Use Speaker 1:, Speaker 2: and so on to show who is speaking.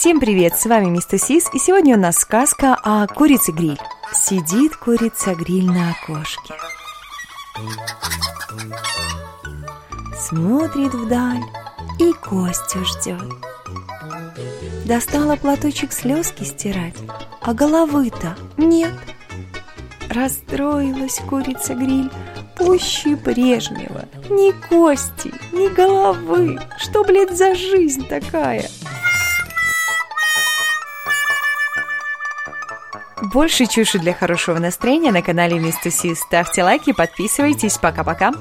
Speaker 1: Всем привет, с вами Мистер Сис, и сегодня у нас сказка о курице-гриль. Сидит курица-гриль на окошке. Смотрит вдаль и Костю ждет. Достала платочек слезки стирать, а головы-то нет. Расстроилась курица-гриль пуще прежнего. Ни кости, ни головы. Что, блядь, за жизнь такая? Больше чуши для хорошего настроения на канале Мистер Ставьте лайки, подписывайтесь. Пока-пока.